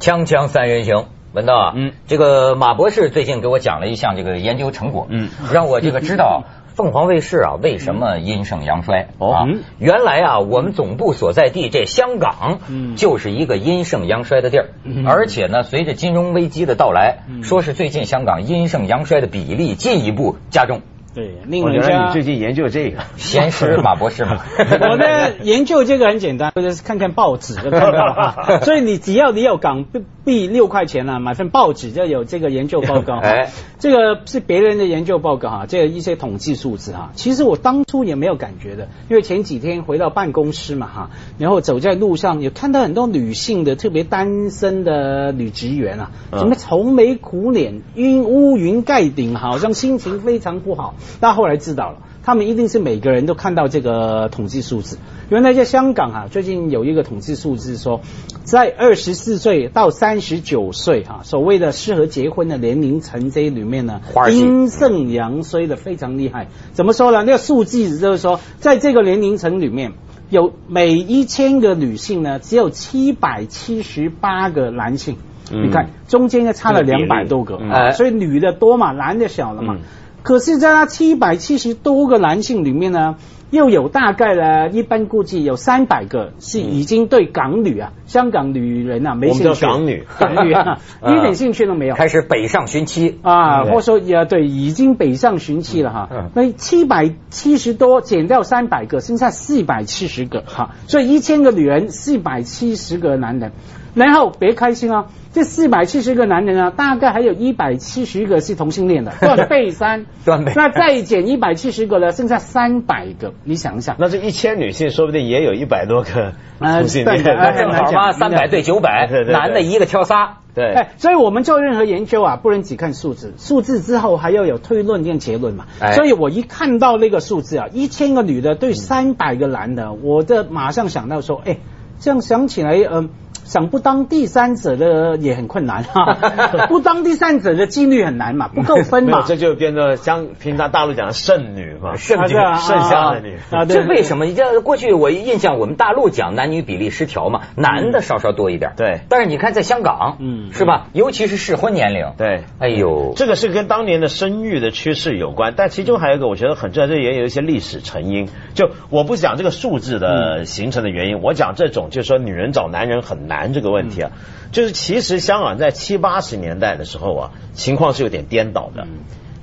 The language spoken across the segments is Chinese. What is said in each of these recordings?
锵锵三人行，文道啊，嗯，这个马博士最近给我讲了一项这个研究成果，嗯，让我这个知道 凤凰卫视啊为什么阴盛阳衰啊？原来啊，我们总部所在地这香港，就是一个阴盛阳衰的地儿，而且呢，随着金融危机的到来，说是最近香港阴盛阳衰的比例进一步加重。对，另外你最近研究这个，先是马博士嘛。我呢研究这个很简单，就是看看报纸就知道了。所以你只要你有港币六块钱啊，买份报纸就有这个研究报告。哎，这个是别人的研究报告哈，这一些统计数字哈。其实我当初也没有感觉的，因为前几天回到办公室嘛哈，然后走在路上也看到很多女性的，特别单身的女职员啊，什么愁眉苦脸、晕乌云盖顶，好像心情非常不好。但后来知道了，他们一定是每个人都看到这个统计数字。原来在香港啊，最近有一个统计数字说，在二十四岁到三十九岁哈，所谓的适合结婚的年龄层这里面呢，阴盛阳衰的非常厉害。怎么说呢？那个数字就是说，在这个年龄层里面有每一千个女性呢，只有七百七十八个男性。你看中间呢差了两百多个，所以女的多嘛，男的少了嘛。可是，在那七百七十多个男性里面呢，又有大概呢，一般估计有三百个是已经对港女啊，香港女人啊没兴趣。港女，港女 啊，一点兴趣都没有。开始北上寻妻啊，或者说也对，已经北上寻妻了哈。那七百七十多减掉三百个，剩下四百七十个哈。所以一千个女人，四百七十个男人。然后别开心啊。这四百七十个男人啊，大概还有一百七十个是同性恋的，断背三，断背。那再减一百七十个呢，剩下三百个，你想一想。那这一千女性，说不定也有一百多个同性恋。那正好嘛，三百对九百，男的一个挑仨。对。哎，所以我们做任何研究啊，不能只看数字，数字之后还要有推论跟结论嘛。所以我一看到那个数字啊，一千个女的对三百个男的，我的马上想到说，哎，这样想起来，嗯。想不当第三者的也很困难哈，不当第三者的几率很难嘛，不够分嘛，这就变成像平常大陆讲的剩女嘛，剩女剩下的女。啊，这为什么？你这过去我印象我们大陆讲男女比例失调嘛，男的稍稍多一点，对，但是你看在香港，嗯，是吧？尤其是适婚年龄，对，哎呦，这个是跟当年的生育的趋势有关，但其中还有一个我觉得很重要，这也有一些历史成因。就我不讲这个数字的形成的原因，我讲这种就是说女人找男人很难。谈这个问题啊，就是其实香港在七八十年代的时候啊，情况是有点颠倒的，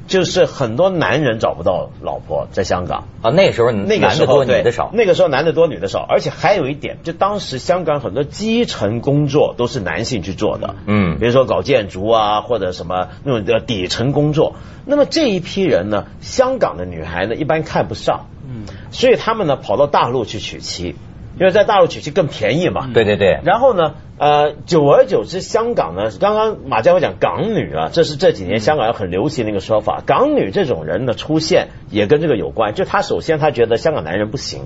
就是很多男人找不到老婆在香港。啊，那时候那个男的多女的少，那个时候男的多女的少，而且还有一点，就当时香港很多基层工作都是男性去做的，嗯，比如说搞建筑啊或者什么那种的底层工作，那么这一批人呢，香港的女孩呢一般看不上，嗯，所以他们呢跑到大陆去娶妻。因为在大陆娶妻更便宜嘛，对对对。然后呢，呃，久而久之，香港呢，刚刚马家辉讲港女啊，这是这几年香港很流行的一个说法。港女这种人的出现也跟这个有关，就他首先他觉得香港男人不行，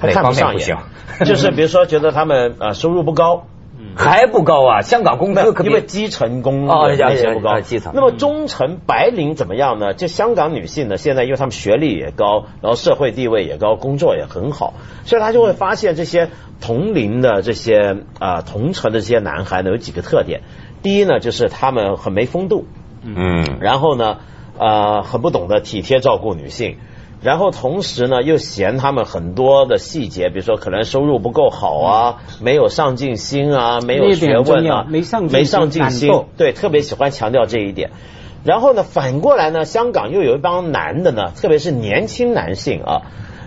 他看不上眼，就是比如说觉得他们呃收入不高。还不高啊！香港工资可因为基层工那些不高，基层。那么中层白领怎么样呢？就香港女性呢，现在因为她们学历也高，然后社会地位也高，工作也很好，所以她就会发现这些同龄的这些啊同城的这些男孩呢，有几个特点。第一呢，就是他们很没风度，嗯，然后呢，呃，很不懂得体贴照顾女性。然后同时呢，又嫌他们很多的细节，比如说可能收入不够好啊，没有上进心啊，没有学问啊，没上没上进心，对，特别喜欢强调这一点。然后呢，反过来呢，香港又有一帮男的呢，特别是年轻男性啊，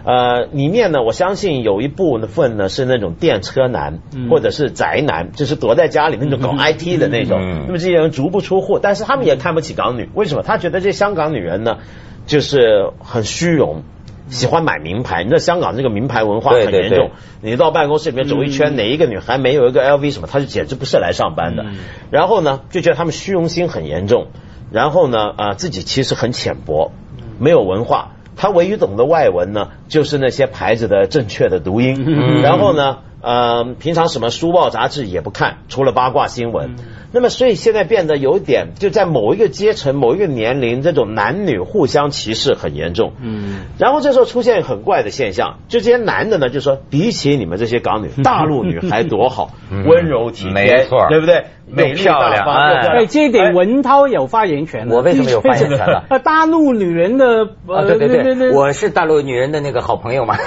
呃，里面呢，我相信有一部分呢是那种电车男或者是宅男，就是躲在家里那种搞 IT 的那种。那么这些人足不出户，但是他们也看不起港女，为什么？他觉得这香港女人呢？就是很虚荣，喜欢买名牌。你知道香港这个名牌文化很严重。你到办公室里面走一圈，哪一个女孩没有一个 LV 什么，她就简直不是来上班的。然后呢，就觉得他们虚荣心很严重。然后呢，啊，自己其实很浅薄，没有文化。他唯一懂的外文呢，就是那些牌子的正确的读音。然后呢。呃，平常什么书报杂志也不看，除了八卦新闻。那么，所以现在变得有点，就在某一个阶层、某一个年龄，这种男女互相歧视很严重。嗯。然后这时候出现很怪的现象，就这些男的呢，就说比起你们这些港女，大陆女孩多好，温柔体贴，没错，对不对？美漂亮，哎，这一点文涛有发言权。我为什么有发言权呢？大陆女人的，对对对，我是大陆女人的那个好朋友嘛，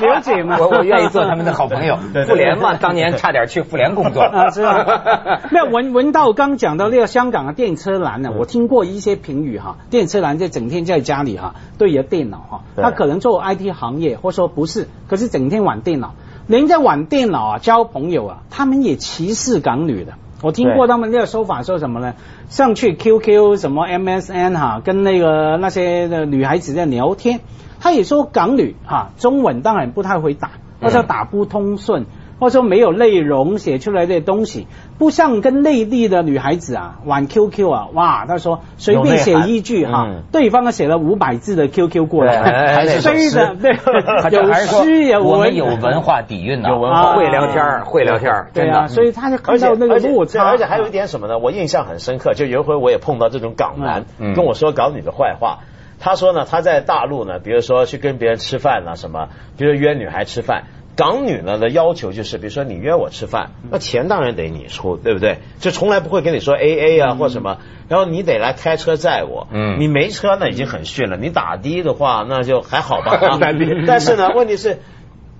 了解嘛，我我愿意做他们的好朋友。妇联嘛，当年差点去妇联工作啊，是吧？那文文道刚讲到那个香港的电车男呢，我听过一些评语哈，电车男就整天在家里哈对着电脑哈，他可能做 IT 行业，或者说不是，可是整天玩电脑，人家玩电脑啊交朋友啊，他们也歧视港女的。我听过他们那个说法，说什么呢？上去 QQ 什么 MSN 哈，跟那个那些的女孩子在聊天，他也说港女哈，中文当然不太会打，但是打不通顺。或者说没有内容写出来的东西，不像跟内地的女孩子啊玩 QQ 啊，哇，他说随便写一句哈，对方写了五百字的 QQ 过来，非的对，有诗有文，我们有文化底蕴呢，有文化会聊天会聊天对啊，所以他就看到那个落差，而且还有一点什么呢？我印象很深刻，就有一回我也碰到这种港男跟我说港女的坏话，他说呢他在大陆呢，比如说去跟别人吃饭啊什么，比如约女孩吃饭。港女呢的要求就是，比如说你约我吃饭，那钱当然得你出，对不对？就从来不会跟你说 A A 啊或什么，然后你得来开车载我。嗯，你没车那已经很逊了，你打的的话那就还好吧。但是呢，问题是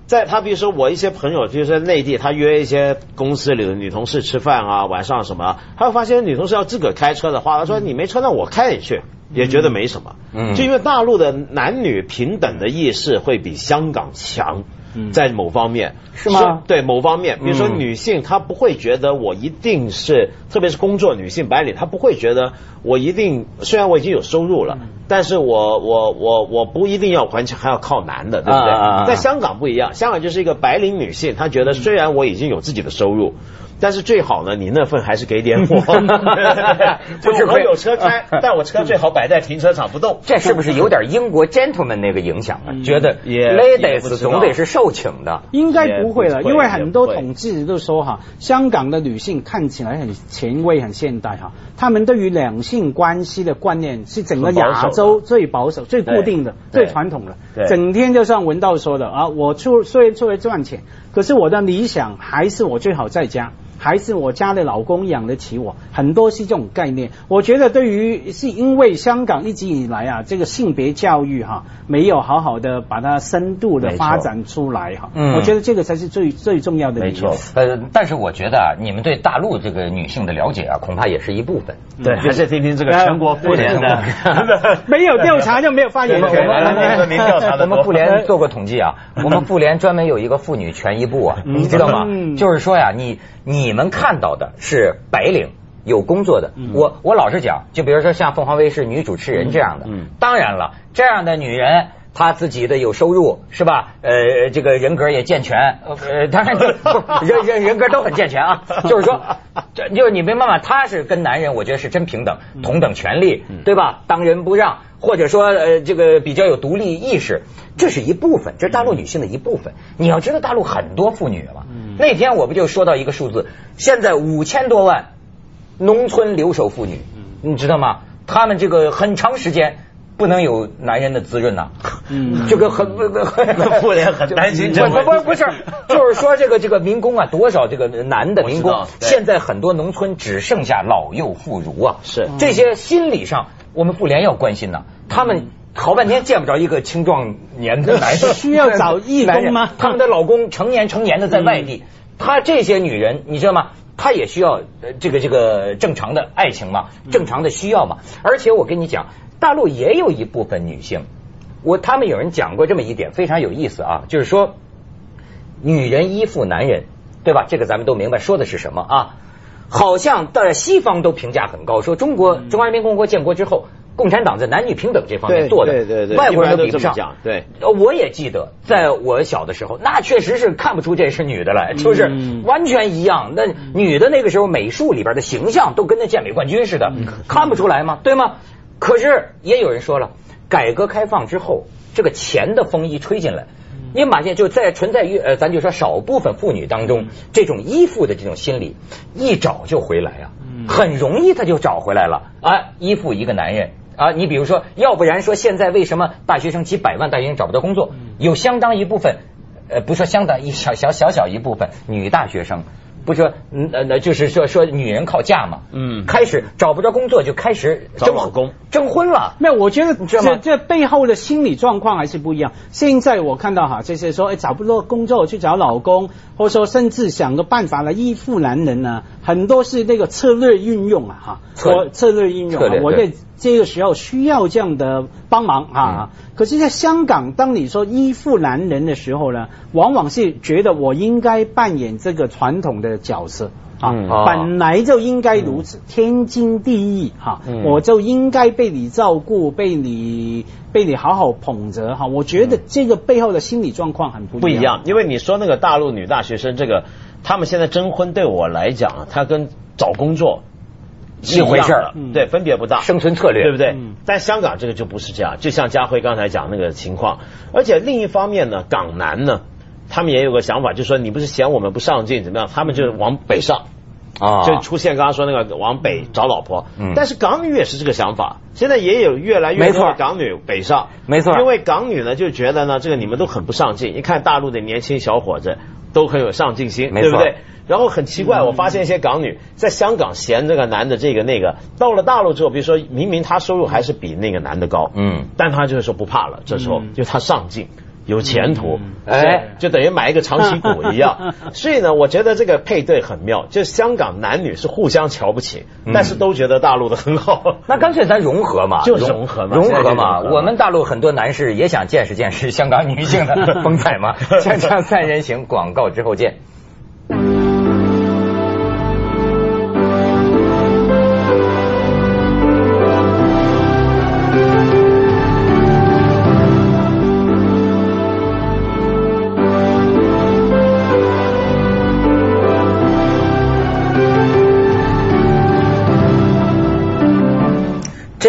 在他比如说我一些朋友，就是内地，他约一些公司里的女同事吃饭啊，晚上什么，他会发现女同事要自个开车的话，他说你没车那我开你去，也觉得没什么。嗯，就因为大陆的男女平等的意识会比香港强。在某方面是吗？对某方面，比如说女性，她不会觉得我一定是，特别是工作女性白领，她不会觉得我一定，虽然我已经有收入了，但是我我我我不一定要还钱，还要靠男的，对不对？在香港不一样，香港就是一个白领女性，她觉得虽然我已经有自己的收入。但是最好呢，你那份还是给点我。就是我有车开，但我车最好摆在停车场不动。这是不是有点英国 gentleman 那个影响啊？觉得 ladies 总得是受请的。应该不会了，因为很多统计都说哈，香港的女性看起来很前卫、很现代哈，她们对于两性关系的观念是整个亚洲最保守、最固定的、最传统的。整天就像文道说的啊，我出虽然出来赚钱，可是我的理想还是我最好在家。还是我家的老公养得起我，很多是这种概念。我觉得对于是因为香港一直以来啊，这个性别教育哈，没有好好的把它深度的发展出来哈。嗯，我觉得这个才是最最重要的。没错，呃，但是我觉得啊，你们对大陆这个女性的了解啊，恐怕也是一部分。对，还是听听这个全国妇联的。没有调查就没有发言权。我们妇联做过统计啊，我们妇联专门有一个妇女权益部啊，你知道吗？就是说呀，你你。你们看到的是白领有工作的，我我老实讲，就比如说像凤凰卫视女主持人这样的，当然了，这样的女人她自己的有收入是吧？呃，这个人格也健全，呃，当然人人人格都很健全啊，就是说，就是你明白吗？她是跟男人，我觉得是真平等，同等权利，对吧？当仁不让，或者说呃，这个比较有独立意识，这是一部分，这是大陆女性的一部分。你要知道，大陆很多妇女嘛。那天我不就说到一个数字，现在五千多万农村留守妇女，你知道吗？他们这个很长时间不能有男人的滋润呐，这个很不不妇联很担心。不不不是，就是说这个这个民工啊，多少这个男的民工，现在很多农村只剩下老幼妇孺啊，是这些心理上，我们妇联要关心呐，他们。好半天见不着一个青壮年的男人，需要找义工吗？他们的老公成年成年的在外地，他这些女人你知道吗？她也需要这个这个正常的爱情嘛，正常的需要嘛。而且我跟你讲，大陆也有一部分女性，我他们有人讲过这么一点非常有意思啊，就是说女人依附男人，对吧？这个咱们都明白说的是什么啊？好像在西方都评价很高，说中国中华人民共和国建国之后。共产党在男女平等这方面做的，外国人都比不上。对，我也记得，在我小的时候，那确实是看不出这是女的来，就是完全一样。那女的那个时候美术里边的形象都跟那健美冠军似的，看不出来吗？对吗？可是也有人说了，改革开放之后，这个钱的风一吹进来，你马现就在存在于呃，咱就说少部分妇女当中，这种依附的这种心理，一找就回来啊，很容易他就找回来了。啊，依附一个男人啊。你比如说，要不然说现在为什么大学生几百万大学生找不到工作，有相当一部分，呃，不说相当一小小小小一部分女大学生。不说，嗯呃，那就是说说女人靠嫁嘛，嗯，开始找不着工作就开始找老公征婚了。没有，我觉得这这背后的心理状况还是不一样。现在我看到哈，这些说哎找不到工作去找老公，或者说甚至想个办法来依附男人呢，很多是那个策略运用啊哈，策策略运用，我在这个时候需要这样的帮忙啊。可是，在香港，当你说依附男人的时候呢，往往是觉得我应该扮演这个传统的角色啊，本来就应该如此，天经地义哈，我就应该被你照顾，被你被你好好捧着哈。我觉得这个背后的心理状况很不不一样，因为你说那个大陆女大学生，这个他们现在征婚，对我来讲，他跟找工作。一回事儿，对，分别不大，生存策略，对不对？但香港这个就不是这样，就像家辉刚才讲那个情况，而且另一方面呢，港男呢，他们也有个想法，就是说你不是嫌我们不上进怎么样？他们就是往北上。啊，就出现刚刚说那个往北找老婆。但是港女也是这个想法，现在也有越来越多的港女北上，没错，因为港女呢就觉得呢，这个你们都很不上进，一看大陆的年轻小伙子都很有上进心，对不对？然后很奇怪，我发现一些港女在香港嫌这个男的这个那个，到了大陆之后，比如说明明他收入还是比那个男的高，嗯，但他就是说不怕了，这时候就他上进，有前途，哎，就等于买一个长期股一样。所以呢，我觉得这个配对很妙，就香港男女是互相瞧不起，但是都觉得大陆的很好。那干脆咱融合嘛，就融合嘛，融合嘛。我们大陆很多男士也想见识见识香港女性的风采嘛。锵锵三人行，广告之后见。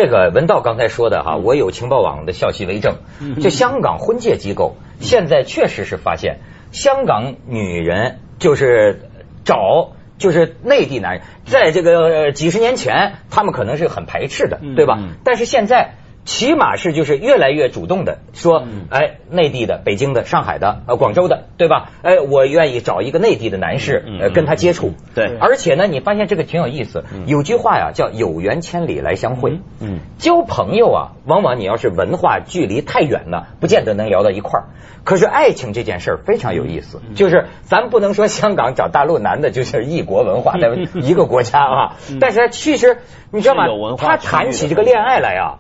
这个文道刚才说的哈，我有情报网的消息为证，就香港婚介机构现在确实是发现，香港女人就是找就是内地男人，在这个几十年前，他们可能是很排斥的，对吧？但是现在。起码是就是越来越主动的说，哎，内地的、北京的、上海的、呃广州的，对吧？哎，我愿意找一个内地的男士，呃，跟他接触。对，而且呢，你发现这个挺有意思。有句话呀，叫“有缘千里来相会”。嗯，交朋友啊，往往你要是文化距离太远了，不见得能聊到一块儿。可是爱情这件事儿非常有意思，就是咱不能说香港找大陆男的就是异国文化 在一个国家啊，但是其实你知道吗？他谈起这个恋爱来啊。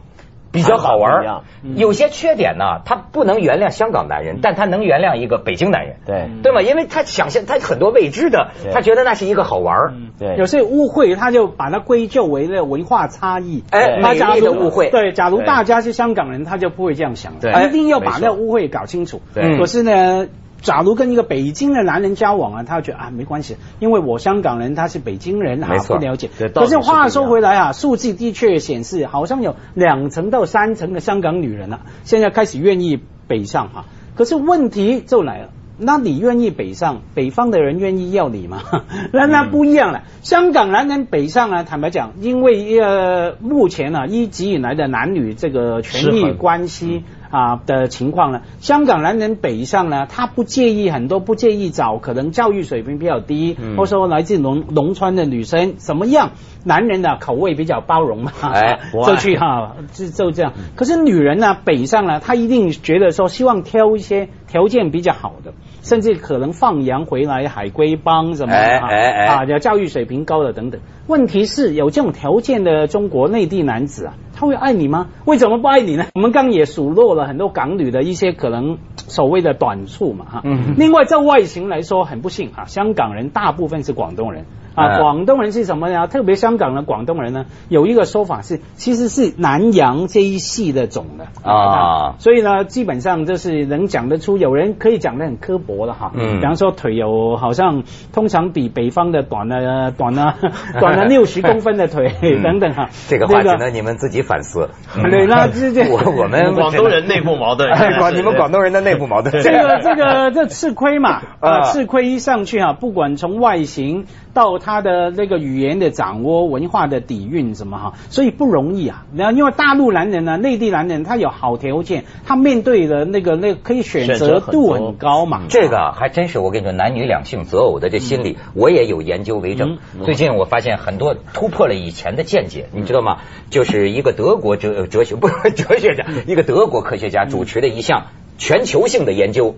比较好玩，有些缺点呢，他不能原谅香港男人，但他能原谅一个北京男人，对。对吗？因为他想象他很多未知的，他觉得那是一个好玩。对，有些误会他就把它归咎为了文化差异，哎，美丽的误会。对，假如大家是香港人，他就不会这样想，对，一定要把那误会搞清楚。对，可是呢。假如跟一个北京的男人交往啊，他觉得啊没关系，因为我香港人，他是北京人啊，不了解。可是话说回来啊，数据的确显示，好像有两成到三成的香港女人啊，现在开始愿意北上哈。可是问题就来了，那你愿意北上，北方的人愿意要你吗？那那不一样了。香港男人北上啊，坦白讲，因为呃目前呢一直以来的男女这个权利关系。啊的情况呢？香港男人北上呢，他不介意很多，不介意找可能教育水平比较低，或者说来自农农村的女生，什么样男人的口味比较包容嘛？哎，就去哈，就就这样。可是女人呢，北上呢，她一定觉得说，希望挑一些条件比较好的，甚至可能放羊回来海归帮什么啊，啊，叫教育水平高的等等。问题是有这种条件的中国内地男子啊。他会爱你吗？为什么不爱你呢？我们刚也数落了很多港女的一些可能所谓的短处嘛哈。嗯。另外，在外形来说，很不幸啊，香港人大部分是广东人，啊，广东人是什么呢？特别香港的广东人呢，有一个说法是，其实是南洋这一系的种的啊，所以呢，基本上就是能讲得出，有人可以讲得很刻薄的哈，嗯，比方说腿有好像通常比北方的短了短了短了 六十公分的腿等等哈，这个话只能你们自己反思。对，那这这我我们 广东人内部矛盾，广你们广东人的内部矛盾。这个 这个这吃亏嘛，啊，吃亏一上去啊，不管从外形。到他的那个语言的掌握、文化的底蕴什么哈，所以不容易啊。然后因为大陆男人呢，内地男人他有好条件，他面对的那个那个可以选择度很高嘛。这个还真是我跟你说，男女两性择偶的这心理，我也有研究为证。最近我发现很多突破了以前的见解，你知道吗？就是一个德国哲哲学 不是哲学家，一个德国科学家主持的一项全球性的研究，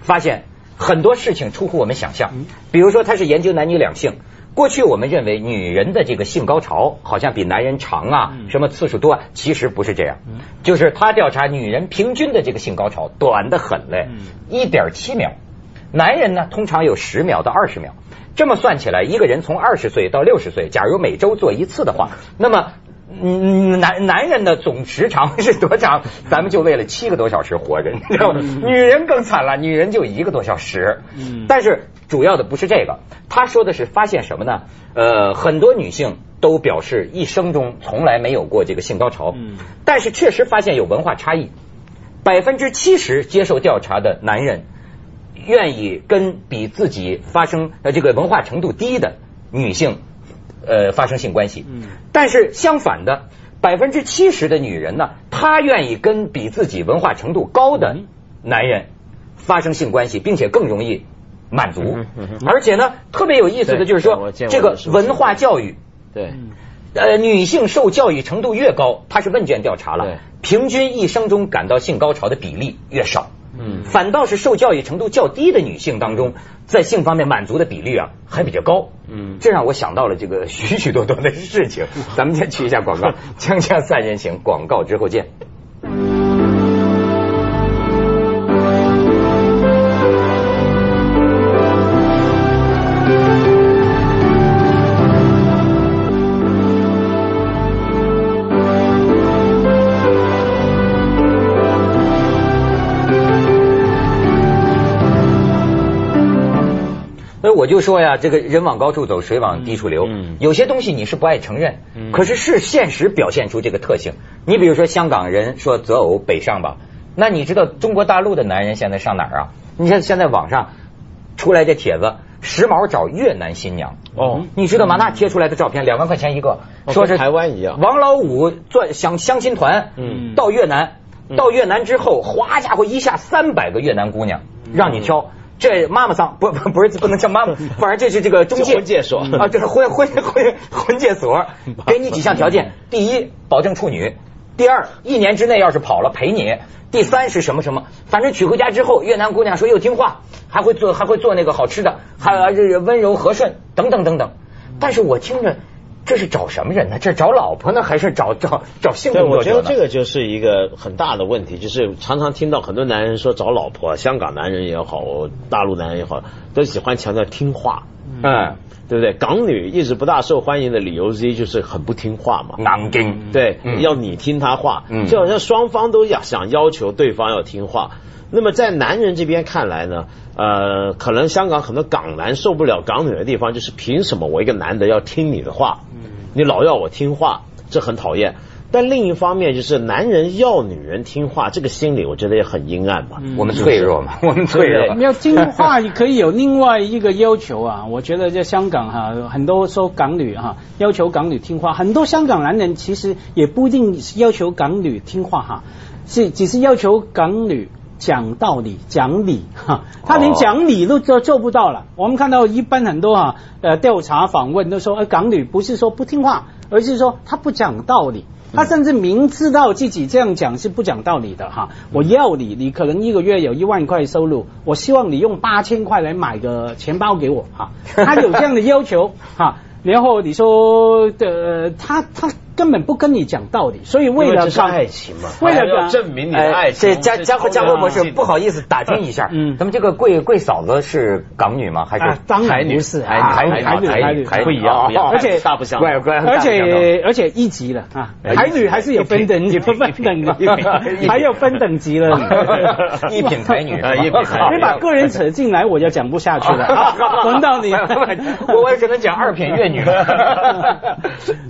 发现。很多事情出乎我们想象，比如说他是研究男女两性。过去我们认为女人的这个性高潮好像比男人长啊，什么次数多，其实不是这样。就是他调查女人平均的这个性高潮短的很嘞，一点七秒。男人呢通常有十秒到二十秒。这么算起来，一个人从二十岁到六十岁，假如每周做一次的话，那么。嗯，男男人的总时长是多长？咱们就为了七个多小时活着，你知道吗？女人更惨了，女人就一个多小时。嗯，但是主要的不是这个，他说的是发现什么呢？呃，很多女性都表示一生中从来没有过这个性高潮。嗯，但是确实发现有文化差异，百分之七十接受调查的男人愿意跟比自己发生呃这个文化程度低的女性。呃，发生性关系，嗯，但是相反的，百分之七十的女人呢，她愿意跟比自己文化程度高的男人发生性关系，并且更容易满足，而且呢，特别有意思的就是说，这个文化教育，对，呃，女性受教育程度越高，她是问卷调查了，平均一生中感到性高潮的比例越少。嗯，反倒是受教育程度较低的女性当中，在性方面满足的比例啊还比较高。嗯，这让我想到了这个许许多多的事情。咱们先去一下广告，《锵锵三人行》广告之后见。我就说呀，这个人往高处走，水往低处流。有些东西你是不爱承认，可是是现实表现出这个特性。你比如说香港人说择偶北上吧，那你知道中国大陆的男人现在上哪儿啊？你像现在网上出来这帖子，时髦找越南新娘哦，你知道吗？那贴出来的照片两万块钱一个，说是台湾一样。王老五做相相亲团，嗯，到越南，到越南之后，哗家伙一下三百个越南姑娘让你挑。这妈妈桑不不不是不能叫妈妈，反正这是这个中介婚介所啊，这是婚婚婚婚介所，给你几项条件：第一，保证处女；第二，一年之内要是跑了赔你；第三是什么什么？反正娶回家之后，越南姑娘说又听话，还会做还会做那个好吃的，还有温柔和顺等等等等。但是我听着。这是找什么人呢？这找老婆呢，还是找找找性工作者？我觉得这个就是一个很大的问题，就是常常听到很多男人说找老婆，香港男人也好，大陆男人也好，都喜欢强调听话，嗯，对不对？港女一直不大受欢迎的理由之一就是很不听话嘛，难听，对，要你听他话，就好像双方都要想要求对方要听话。那么在男人这边看来呢，呃，可能香港很多港男受不了港女的地方，就是凭什么我一个男的要听你的话？你老要我听话，这很讨厌。但另一方面，就是男人要女人听话，这个心理我觉得也很阴暗嘛。我们脆弱嘛，我们脆弱。要听话可以有另外一个要求啊。我觉得在香港哈，很多说港女哈，要求港女听话，很多香港男人其实也不一定要求港女听话哈，是只是要求港女。讲道理，讲理哈，他连讲理都做做不到了。我们看到一般很多啊，呃，调查访问都说，呃，港女不是说不听话，而是说她不讲道理，他甚至明知道自己这样讲是不讲道理的哈。我要你，你可能一个月有一万块收入，我希望你用八千块来买个钱包给我哈。他有这样的要求哈，然后你说的他他。根本不跟你讲道理，所以为了爱情嘛，为了要证明你的爱情。这江江江河博士不好意思打听一下，嗯，咱们这个贵贵嫂子是港女吗？还是台女？不是，台女台女台女不一样，而且大不相，而且而且一级了啊，台女还是有分等级分等的，还有分等级了，一品台女啊，一品台女，你把个人扯进来，我就讲不下去了。轮到你，我我只能讲二品粤女。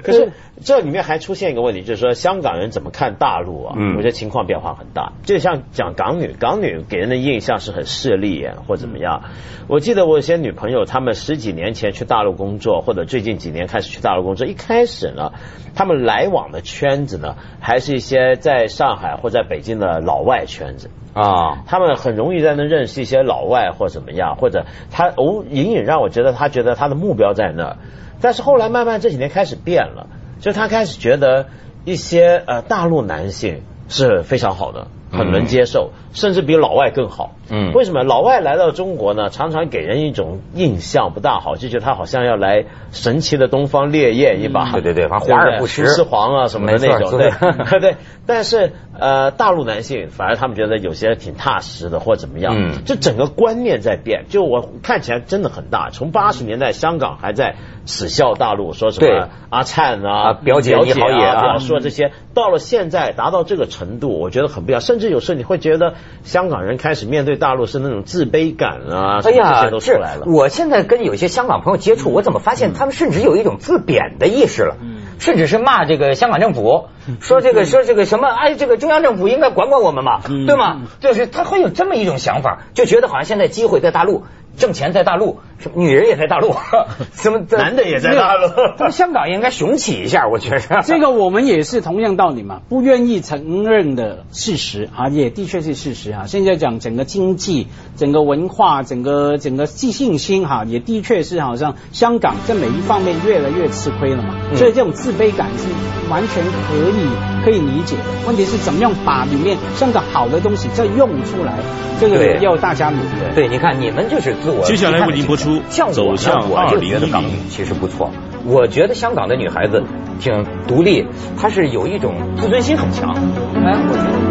可是这里面还出现一个问题，就是说香港人怎么看大陆啊？我觉得情况变化很大。就像讲港女，港女给人的印象是很势利眼或怎么样。我记得我有些女朋友，她们十几年前去大陆工作，或者最近几年开始去大陆工作，一开始呢，她们来往的圈子呢，还是一些在上海或在北京的老外圈子啊。他们很容易在那认识一些老外或怎么样，或者他哦，隐隐让我觉得他觉得他的目标在那儿。但是后来慢慢这几年开始变了，就他开始觉得一些呃大陆男性是非常好的。很能接受，甚至比老外更好。嗯，为什么老外来到中国呢？常常给人一种印象不大好，就觉得他好像要来神奇的东方烈焰一把。对对对，反正华而不实，狮皇啊什么的那种。对 对，但是呃，大陆男性反而他们觉得有些挺踏实的，或怎么样。嗯，这整个观念在变。就我看起来真的很大。从八十年代香港还在耻笑大陆，说什么阿灿啊、表姐你好也啊，说这些，到了现在达到这个程度，我觉得很不一样，甚至。有时候你会觉得香港人开始面对大陆是那种自卑感啊，哎呀，这都出来了。我现在跟有些香港朋友接触，我怎么发现他们甚至有一种自贬的意识了，甚至是骂这个香港政府，说这个说这个什么，哎，这个中央政府应该管管我们嘛，对吗？就是他会有这么一种想法，就觉得好像现在机会在大陆。挣钱在大陆，什么女人也在大陆，什么男的也在大陆，他们香港应该雄起一下，我觉得。这个我们也是同样道理嘛，不愿意承认的事实啊，也的确是事实啊。现在讲整个经济、整个文化、整个整个自信心哈，也的确是好像香港在每一方面越来越吃亏了嘛。所以这种自卑感是完全可以可以理解的。问题是怎么样把里面香港好的东西再用出来，这个要大家努力。对，你看你们就是。接下来为您播出《走向二零一零》。其实不错，我觉得香港的女孩子挺独立，她是有一种自尊心很强。哎，我觉得。